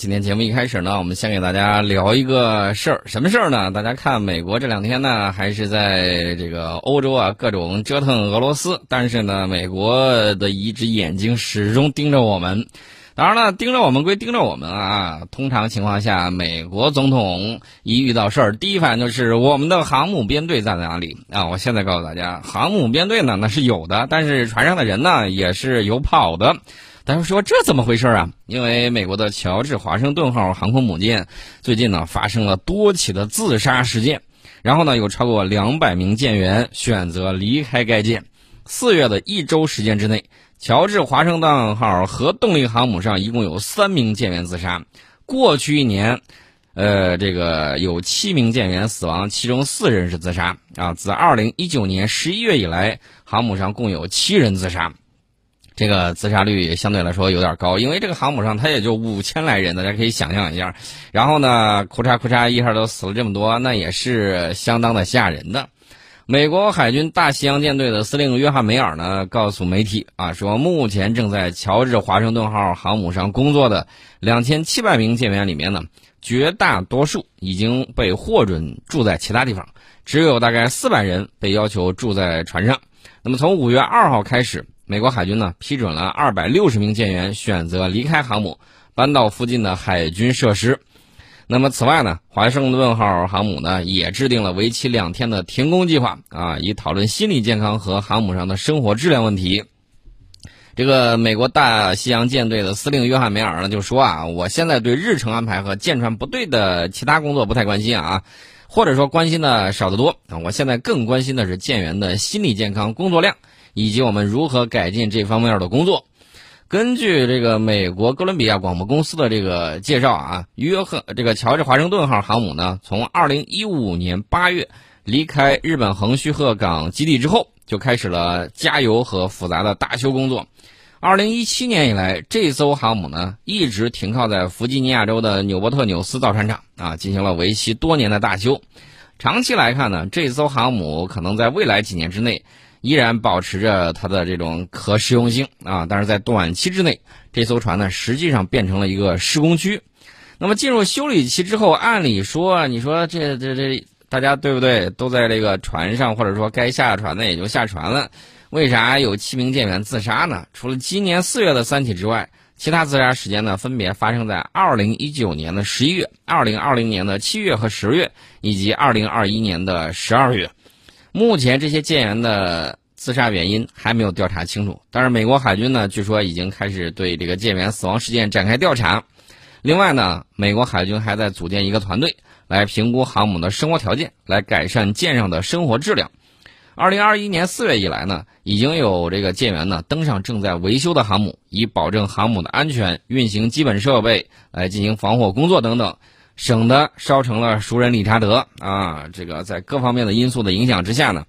今天节目一开始呢，我们先给大家聊一个事儿，什么事儿呢？大家看，美国这两天呢，还是在这个欧洲啊，各种折腾俄罗斯，但是呢，美国的一只眼睛始终盯着我们。当然了，盯着我们归盯着我们啊，通常情况下，美国总统一遇到事儿，第一反应就是我们的航母编队在哪里啊？我现在告诉大家，航母编队呢，那是有的，但是船上的人呢，也是有跑的。大家说这怎么回事啊？因为美国的乔治华盛顿号航空母舰最近呢发生了多起的自杀事件，然后呢有超过两百名舰员选择离开该舰。四月的一周时间之内，乔治华盛顿号核动力航母上一共有三名舰员自杀。过去一年，呃，这个有七名舰员死亡，其中四人是自杀啊。自二零一九年十一月以来，航母上共有七人自杀。这个自杀率相对来说有点高，因为这个航母上它也就五千来人，大家可以想象一下。然后呢，库嚓库嚓一下都死了这么多，那也是相当的吓人的。美国海军大西洋舰队的司令约翰梅尔呢，告诉媒体啊，说目前正在乔治华盛顿号航母上工作的两千七百名舰员里面呢，绝大多数已经被获准住在其他地方，只有大概四百人被要求住在船上。那么从五月二号开始。美国海军呢批准了二百六十名舰员选择离开航母，搬到附近的海军设施。那么此外呢，华盛顿号航母呢也制定了为期两天的停工计划啊，以讨论心理健康和航母上的生活质量问题。这个美国大西洋舰队的司令约翰梅尔呢就说啊，我现在对日程安排和舰船不对的其他工作不太关心啊，或者说关心的少得多啊，我现在更关心的是舰员的心理健康、工作量。以及我们如何改进这方面的工作？根据这个美国哥伦比亚广播公司的这个介绍啊，约翰这个乔治华盛顿号航母呢，从2015年8月离开日本横须贺港基地之后，就开始了加油和复杂的大修工作。2017年以来，这艘航母呢一直停靠在弗吉尼亚州的纽波特纽斯造船厂啊，进行了为期多年的大修。长期来看呢，这艘航母可能在未来几年之内。依然保持着它的这种可实用性啊，但是在短期之内，这艘船呢实际上变成了一个施工区。那么进入修理期之后，按理说，你说这这这大家对不对？都在这个船上，或者说该下船的也就下船了，为啥有七名舰员自杀呢？除了今年四月的三起之外，其他自杀时间呢分别发生在二零一九年的十一月、二零二零年的七月和十月，以及二零二一年的十二月。目前这些舰员的自杀原因还没有调查清楚，但是美国海军呢，据说已经开始对这个舰员死亡事件展开调查。另外呢，美国海军还在组建一个团队来评估航母的生活条件，来改善舰上的生活质量。二零二一年四月以来呢，已经有这个舰员呢登上正在维修的航母，以保证航母的安全、运行基本设备、来进行防火工作等等。省的烧成了熟人理查德啊！这个在各方面的因素的影响之下呢，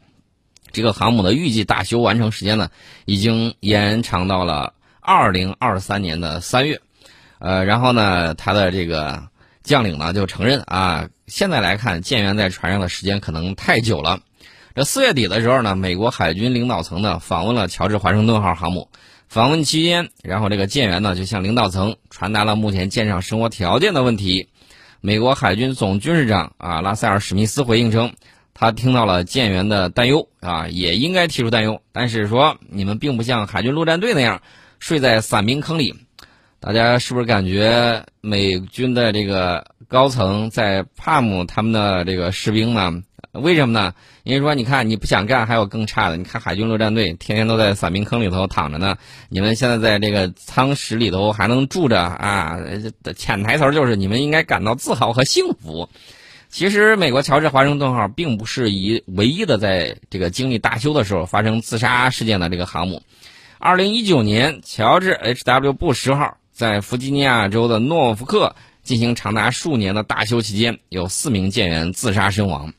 这个航母的预计大修完成时间呢，已经延长到了二零二三年的三月。呃，然后呢，他的这个将领呢就承认啊，现在来看舰员在船上的时间可能太久了。这四月底的时候呢，美国海军领导层呢访问了乔治华盛顿号航母，访问期间，然后这个舰员呢就向领导层传达了目前舰上生活条件的问题。美国海军总军事长啊，拉塞尔·史密斯回应称，他听到了舰员的担忧啊，也应该提出担忧，但是说你们并不像海军陆战队那样睡在伞兵坑里。大家是不是感觉美军的这个高层在帕姆他们的这个士兵呢？为什么呢？因为说你看你不想干，还有更差的。你看海军陆战队天天都在伞兵坑里头躺着呢，你们现在在这个舱室里头还能住着啊？潜台词就是你们应该感到自豪和幸福。其实美国乔治华盛顿号并不是一唯一的在这个经历大修的时候发生自杀事件的这个航母。二零一九年，乔治 H.W. 布什号在弗吉尼亚州的诺福克进行长达数年的大修期间，有四名舰员自杀身亡。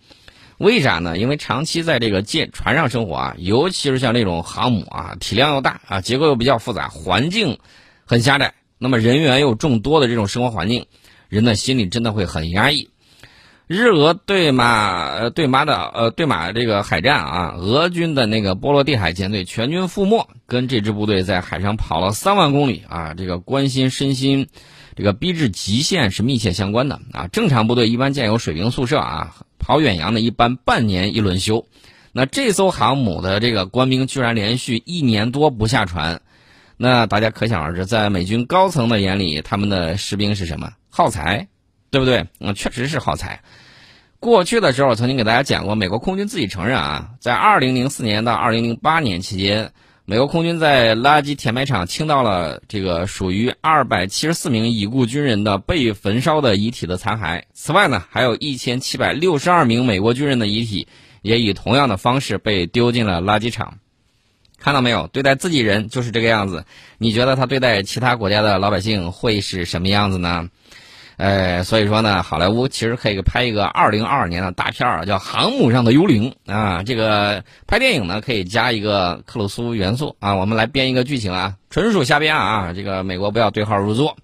为啥呢？因为长期在这个舰船上生活啊，尤其是像这种航母啊，体量又大啊，结构又比较复杂，环境很狭窄，那么人员又众多的这种生活环境，人的心里真的会很压抑。日俄对马对马的呃对马这个海战啊，俄军的那个波罗的海舰队全军覆没，跟这支部队在海上跑了三万公里啊，这个关心身心这个逼至极限是密切相关的啊。正常部队一般建有水兵宿舍啊，跑远洋的一般半年一轮休。那这艘航母的这个官兵居然连续一年多不下船，那大家可想而知，在美军高层的眼里，他们的士兵是什么？耗材，对不对？嗯，确实是耗材。过去的时候，曾经给大家讲过，美国空军自己承认啊，在2004年到2008年期间，美国空军在垃圾填埋场清到了这个属于274名已故军人的被焚烧的遗体的残骸。此外呢，还有一千七百六十二名美国军人的遗体也以同样的方式被丢进了垃圾场。看到没有？对待自己人就是这个样子。你觉得他对待其他国家的老百姓会是什么样子呢？呃，所以说呢，好莱坞其实可以拍一个二零二二年的大片儿，叫《航母上的幽灵》啊。这个拍电影呢，可以加一个克鲁苏元素啊。我们来编一个剧情啊，纯属瞎编啊。这个美国不要对号入座。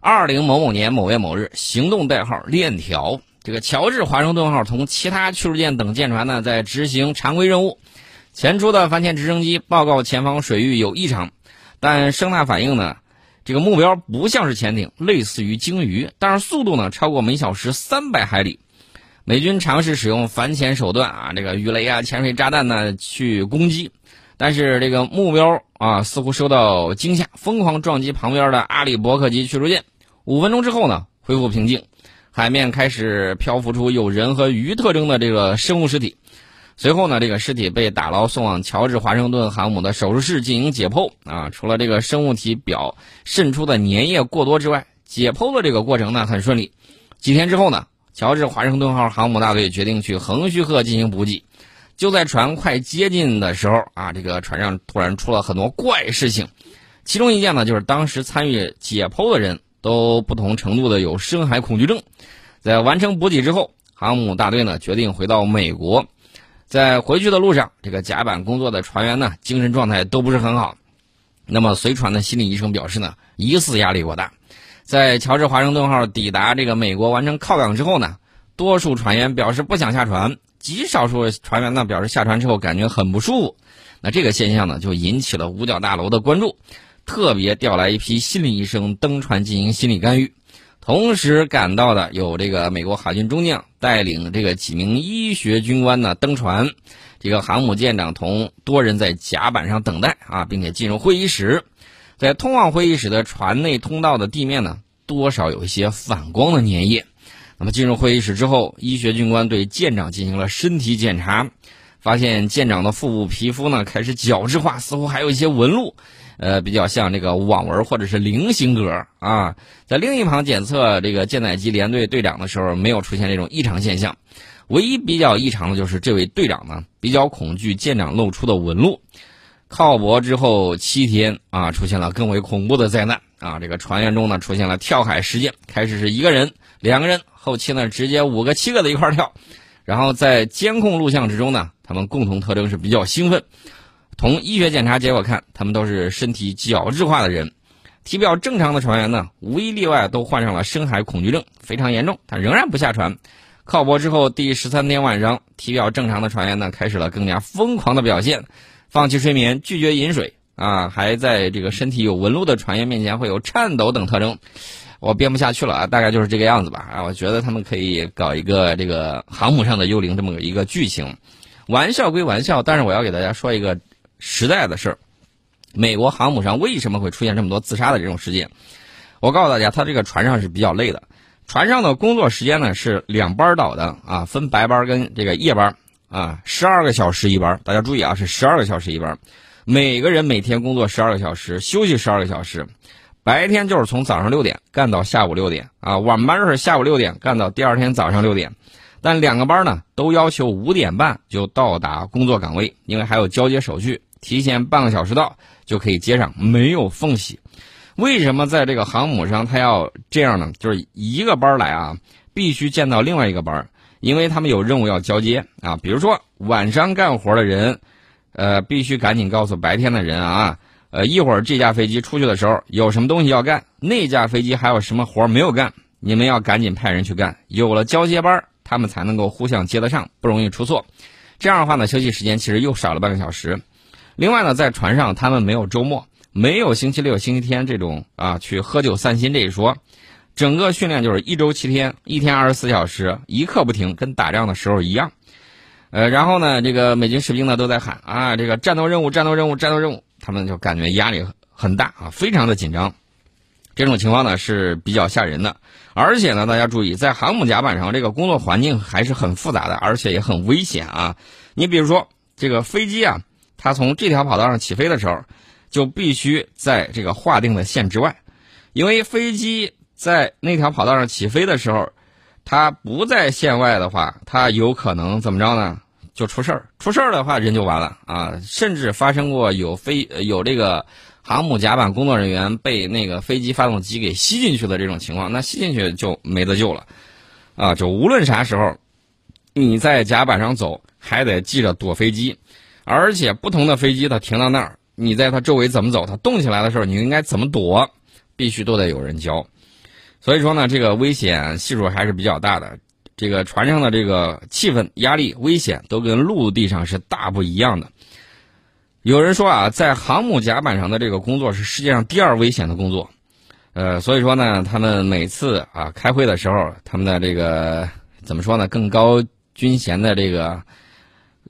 二零某某年某月某日，行动代号链条，这个乔治华盛顿号同其他驱逐舰等舰船呢，在执行常规任务。前出的反潜直升机报告前方水域有异常，但声呐反应呢？这个目标不像是潜艇，类似于鲸鱼，但是速度呢超过每小时三百海里。美军尝试使用反潜手段啊，这个鱼雷啊、潜水炸弹呢去攻击，但是这个目标啊似乎受到惊吓，疯狂撞击旁边的阿里伯克级驱逐舰。五分钟之后呢，恢复平静，海面开始漂浮出有人和鱼特征的这个生物尸体。随后呢，这个尸体被打捞送往乔治华盛顿航母的手术室进行解剖啊。除了这个生物体表渗出的粘液过多之外，解剖的这个过程呢很顺利。几天之后呢，乔治华盛顿号航母大队决定去横须贺进行补给。就在船快接近的时候啊，这个船上突然出了很多怪事情。其中一件呢，就是当时参与解剖的人都不同程度的有深海恐惧症。在完成补给之后，航母大队呢决定回到美国。在回去的路上，这个甲板工作的船员呢，精神状态都不是很好。那么随船的心理医生表示呢，疑似压力过大。在乔治华盛顿号抵达这个美国完成靠港之后呢，多数船员表示不想下船，极少数船员呢表示下船之后感觉很不舒服。那这个现象呢，就引起了五角大楼的关注，特别调来一批心理医生登船进行心理干预。同时赶到的有这个美国海军中将带领这个几名医学军官呢登船，这个航母舰长同多人在甲板上等待啊，并且进入会议室，在通往会议室的船内通道的地面呢，多少有一些反光的粘液。那么进入会议室之后，医学军官对舰长进行了身体检查，发现舰长的腹部皮肤呢开始角质化，似乎还有一些纹路。呃，比较像这个网纹或者是菱形格啊，在另一旁检测这个舰载机连队队长的时候，没有出现这种异常现象。唯一比较异常的就是这位队长呢，比较恐惧舰长露出的纹路。靠泊之后七天啊，出现了更为恐怖的灾难啊！这个船员中呢，出现了跳海事件。开始是一个人、两个人，后期呢，直接五个、七个的一块跳。然后在监控录像之中呢，他们共同特征是比较兴奋。从医学检查结果看，他们都是身体角质化的人。体表正常的船员呢，无一例外都患上了深海恐惧症，非常严重。他仍然不下船。靠泊之后第十三天晚上，体表正常的船员呢，开始了更加疯狂的表现，放弃睡眠，拒绝饮水啊，还在这个身体有纹路的船员面前会有颤抖等特征。我编不下去了啊，大概就是这个样子吧啊。我觉得他们可以搞一个这个航母上的幽灵这么一个剧情。玩笑归玩笑，但是我要给大家说一个。时代的事儿，美国航母上为什么会出现这么多自杀的这种事件？我告诉大家，他这个船上是比较累的。船上的工作时间呢是两班倒的啊，分白班跟这个夜班啊，十二个小时一班。大家注意啊，是十二个小时一班。每个人每天工作十二个小时，休息十二个小时。白天就是从早上六点干到下午六点啊，晚班是下午六点干到第二天早上六点。但两个班呢都要求五点半就到达工作岗位，因为还有交接手续。提前半个小时到就可以接上，没有缝隙。为什么在这个航母上他要这样呢？就是一个班来啊，必须见到另外一个班，因为他们有任务要交接啊。比如说晚上干活的人，呃，必须赶紧告诉白天的人啊，呃，一会儿这架飞机出去的时候有什么东西要干，那架飞机还有什么活没有干，你们要赶紧派人去干。有了交接班，他们才能够互相接得上，不容易出错。这样的话呢，休息时间其实又少了半个小时。另外呢，在船上他们没有周末，没有星期六、星期天这种啊去喝酒散心这一说。整个训练就是一周七天，一天二十四小时，一刻不停，跟打仗的时候一样。呃，然后呢，这个美军士兵呢都在喊啊，这个战斗任务、战斗任务、战斗任务，他们就感觉压力很大啊，非常的紧张。这种情况呢是比较吓人的，而且呢，大家注意，在航母甲板上，这个工作环境还是很复杂的，而且也很危险啊。你比如说，这个飞机啊，它从这条跑道上起飞的时候，就必须在这个划定的线之外，因为飞机。在那条跑道上起飞的时候，它不在线外的话，它有可能怎么着呢？就出事儿。出事儿的话，人就完了啊！甚至发生过有飞有这个航母甲板工作人员被那个飞机发动机给吸进去的这种情况，那吸进去就没得救了啊！就无论啥时候，你在甲板上走，还得记着躲飞机，而且不同的飞机它停到那儿，你在它周围怎么走？它动起来的时候，你应该怎么躲？必须都得有人教。所以说呢，这个危险系数还是比较大的。这个船上的这个气氛、压力、危险都跟陆地上是大不一样的。有人说啊，在航母甲板上的这个工作是世界上第二危险的工作。呃，所以说呢，他们每次啊开会的时候，他们的这个怎么说呢？更高军衔的这个。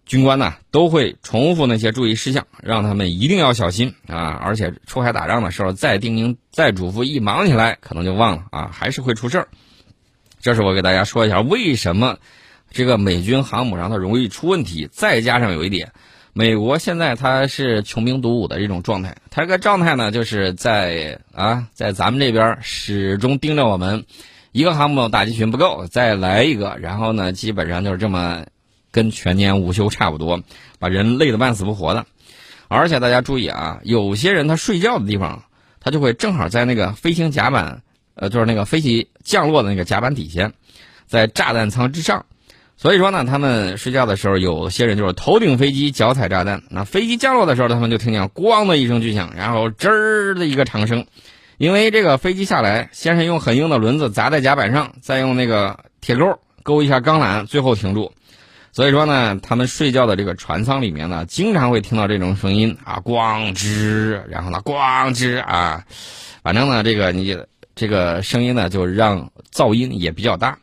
军官呢都会重复那些注意事项，让他们一定要小心啊！而且出海打仗的时候再叮咛、再嘱咐，一忙起来可能就忘了啊，还是会出事儿。这是我给大家说一下为什么这个美军航母上它容易出问题。再加上有一点，美国现在它是穷兵黩武的这种状态，它这个状态呢就是在啊，在咱们这边始终盯着我们，一个航母打击群不够，再来一个，然后呢，基本上就是这么。跟全年无休差不多，把人累得半死不活的。而且大家注意啊，有些人他睡觉的地方，他就会正好在那个飞行甲板，呃，就是那个飞机降落的那个甲板底下，在炸弹舱之上。所以说呢，他们睡觉的时候，有些人就是头顶飞机，脚踩炸弹。那飞机降落的时候，他们就听见“咣”的一声巨响，然后“吱”的一个长声。因为这个飞机下来，先是用很硬的轮子砸在甲板上，再用那个铁钩勾一下钢缆，最后停住。所以说呢，他们睡觉的这个船舱里面呢，经常会听到这种声音啊，咣吱，然后呢，咣吱啊，反正呢，这个你这个声音呢，就让噪音也比较大。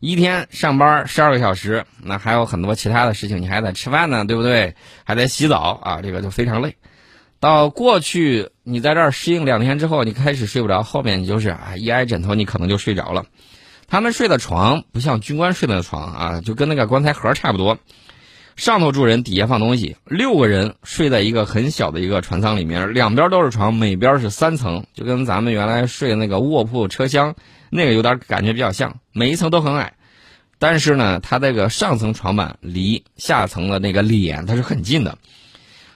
一天上班十二个小时，那还有很多其他的事情，你还得吃饭呢，对不对？还得洗澡啊，这个就非常累。到过去你在这儿适应两天之后，你开始睡不着，后面你就是啊，一挨枕头，你可能就睡着了。他们睡的床不像军官睡的床啊，就跟那个棺材盒差不多，上头住人，底下放东西。六个人睡在一个很小的一个船舱里面，两边都是床，每边是三层，就跟咱们原来睡那个卧铺车厢那个有点感觉比较像。每一层都很矮，但是呢，它这个上层床板离下层的那个脸它是很近的。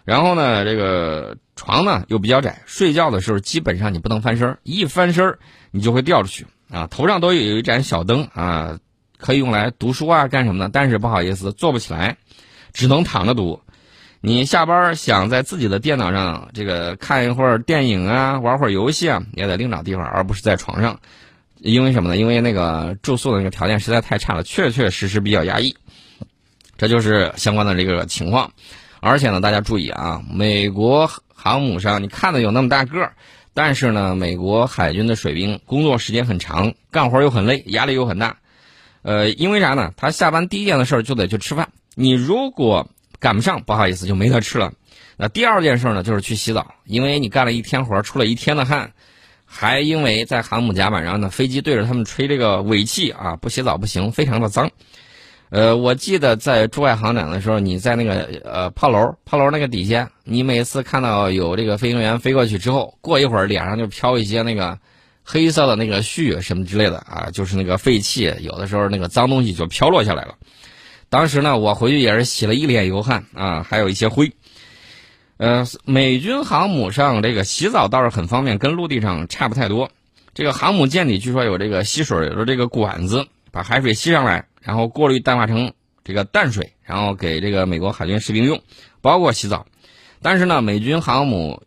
然后呢，这个床呢又比较窄，睡觉的时候基本上你不能翻身，一翻身你就会掉出去。啊，头上都有一盏小灯啊，可以用来读书啊，干什么的？但是不好意思，坐不起来，只能躺着读。你下班想在自己的电脑上这个看一会儿电影啊，玩会儿游戏啊，也得另找地方，而不是在床上。因为什么呢？因为那个住宿的那个条件实在太差了，确确实实比较压抑。这就是相关的这个情况。而且呢，大家注意啊，美国航母上你看的有那么大个儿。但是呢，美国海军的水兵工作时间很长，干活又很累，压力又很大。呃，因为啥呢？他下班第一件的事儿就得去吃饭。你如果赶不上，不好意思，就没得吃了。那第二件事呢，就是去洗澡，因为你干了一天活，出了一天的汗，还因为在航母甲板上呢，飞机对着他们吹这个尾气啊，不洗澡不行，非常的脏。呃，我记得在驻外航展的时候，你在那个呃炮楼，炮楼那个底下，你每次看到有这个飞行员飞过去之后，过一会儿脸上就飘一些那个黑色的那个絮什么之类的啊，就是那个废气，有的时候那个脏东西就飘落下来了。当时呢，我回去也是洗了一脸油汗啊，还有一些灰。呃，美军航母上这个洗澡倒是很方便，跟陆地上差不太多。这个航母舰里据说有这个吸水的这个管子，把海水吸上来。然后过滤淡化成这个淡水，然后给这个美国海军士兵用，包括洗澡。但是呢，美军航母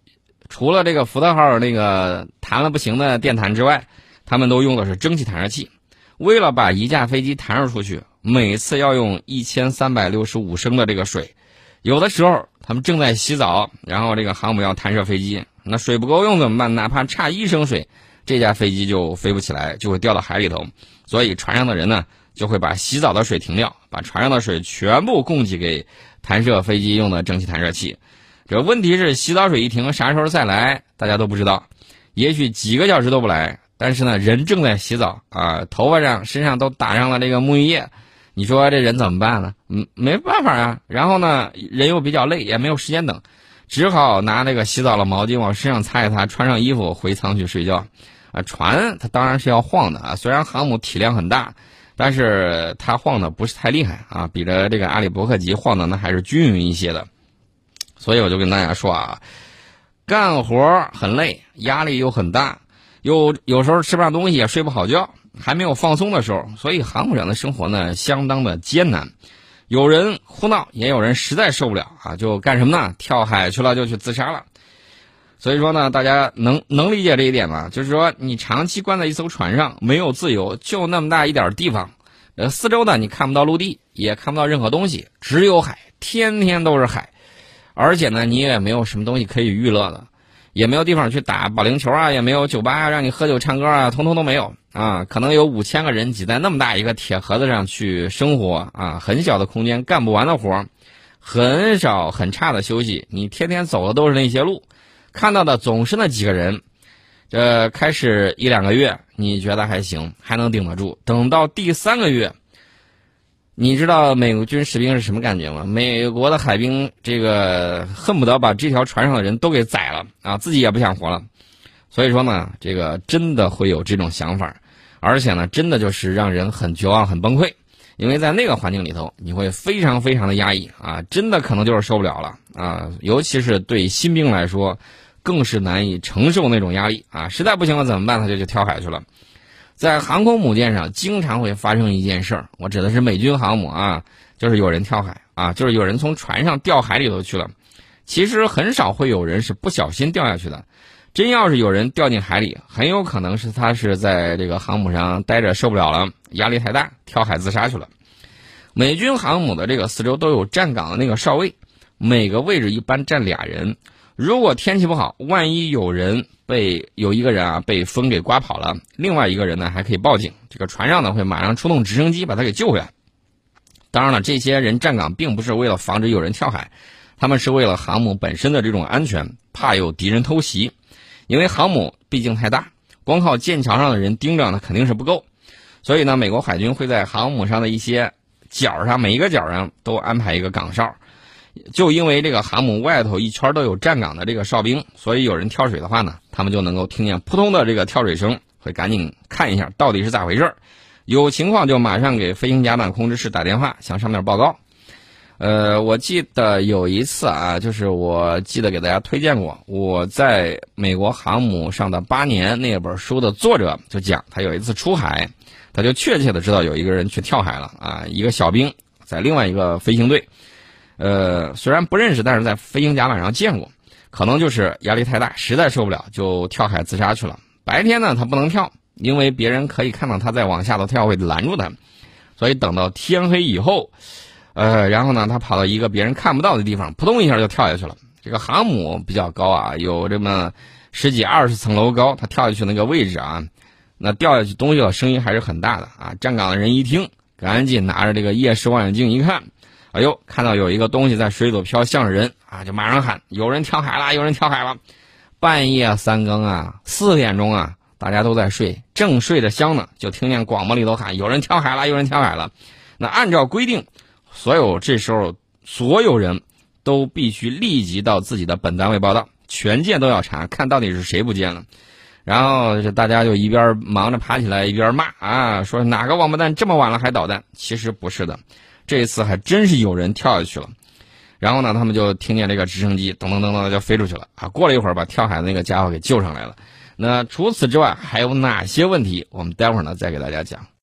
除了这个福特号那个弹了不行的电弹之外，他们都用的是蒸汽弹射器。为了把一架飞机弹射出去，每次要用一千三百六十五升的这个水。有的时候他们正在洗澡，然后这个航母要弹射飞机，那水不够用怎么办？哪怕差一升水，这架飞机就飞不起来，就会掉到海里头。所以船上的人呢，就会把洗澡的水停掉，把船上的水全部供给给弹射飞机用的蒸汽弹射器。这问题是洗澡水一停，啥时候再来，大家都不知道。也许几个小时都不来，但是呢，人正在洗澡啊，头发上、身上都打上了这个沐浴液，你说这人怎么办呢？嗯，没办法啊。然后呢，人又比较累，也没有时间等，只好拿那个洗澡的毛巾往身上擦一擦，穿上衣服回舱去睡觉。啊，船它当然是要晃的啊，虽然航母体量很大，但是它晃的不是太厉害啊，比着这个阿里伯克级晃的那还是均匀一些的。所以我就跟大家说啊。干活很累，压力又很大，又有时候吃不上东西，也睡不好觉，还没有放松的时候，所以航母上的生活呢，相当的艰难。有人哭闹，也有人实在受不了啊，就干什么呢？跳海去了，就去自杀了。所以说呢，大家能能理解这一点吗？就是说，你长期关在一艘船上，没有自由，就那么大一点地方，呃，四周呢你看不到陆地，也看不到任何东西，只有海，天天都是海。而且呢，你也没有什么东西可以娱乐的，也没有地方去打保龄球啊，也没有酒吧啊让你喝酒唱歌啊，通通都没有啊。可能有五千个人挤在那么大一个铁盒子上去生活啊，很小的空间干不完的活，很少很差的休息。你天天走的都是那些路，看到的总是那几个人。这开始一两个月你觉得还行，还能顶得住，等到第三个月。你知道美国军士兵是什么感觉吗？美国的海兵这个恨不得把这条船上的人都给宰了啊，自己也不想活了。所以说呢，这个真的会有这种想法，而且呢，真的就是让人很绝望、很崩溃。因为在那个环境里头，你会非常非常的压抑啊，真的可能就是受不了了啊。尤其是对新兵来说，更是难以承受那种压力啊。实在不行了怎么办？他就去跳海去了。在航空母舰上，经常会发生一件事儿，我指的是美军航母啊，就是有人跳海啊，就是有人从船上掉海里头去了。其实很少会有人是不小心掉下去的，真要是有人掉进海里，很有可能是他是在这个航母上待着受不了了，压力太大，跳海自杀去了。美军航母的这个四周都有站岗的那个哨位，每个位置一般站俩人。如果天气不好，万一有人被有一个人啊被风给刮跑了，另外一个人呢还可以报警，这个船上呢会马上出动直升机把他给救回来。当然了，这些人站岗并不是为了防止有人跳海，他们是为了航母本身的这种安全，怕有敌人偷袭。因为航母毕竟太大，光靠舰桥上的人盯着呢肯定是不够，所以呢，美国海军会在航母上的一些角上，每一个角上都安排一个岗哨。就因为这个航母外头一圈都有站岗的这个哨兵，所以有人跳水的话呢，他们就能够听见扑通的这个跳水声，会赶紧看一下到底是咋回事。有情况就马上给飞行甲板控制室打电话，向上面报告。呃，我记得有一次啊，就是我记得给大家推荐过，我在美国航母上的八年那本书的作者就讲，他有一次出海，他就确切的知道有一个人去跳海了啊，一个小兵在另外一个飞行队。呃，虽然不认识，但是在飞行甲板上见过，可能就是压力太大，实在受不了，就跳海自杀去了。白天呢，他不能跳，因为别人可以看到他在往下头跳，会拦住他。所以等到天黑以后，呃，然后呢，他跑到一个别人看不到的地方，扑通一下就跳下去了。这个航母比较高啊，有这么十几二十层楼高，他跳下去那个位置啊，那掉下去东西的声音还是很大的啊。站岗的人一听，赶紧拿着这个夜视望远镜一看。哎呦，看到有一个东西在水里头飘，像人啊，就马上喊：“有人跳海了！有人跳海了！”半夜三更啊，四点钟啊，大家都在睡，正睡着香呢，就听见广播里头喊：“有人跳海了！有人跳海了！”那按照规定，所有这时候所有人都必须立即到自己的本单位报道，全舰都要查，看到底是谁不见了。然后这大家就一边忙着爬起来，一边骂啊，说哪个王八蛋这么晚了还捣蛋？其实不是的。这一次还真是有人跳下去了，然后呢，他们就听见这个直升机噔噔噔噔就飞出去了啊！过了一会儿，把跳海的那个家伙给救上来了。那除此之外还有哪些问题？我们待会儿呢再给大家讲。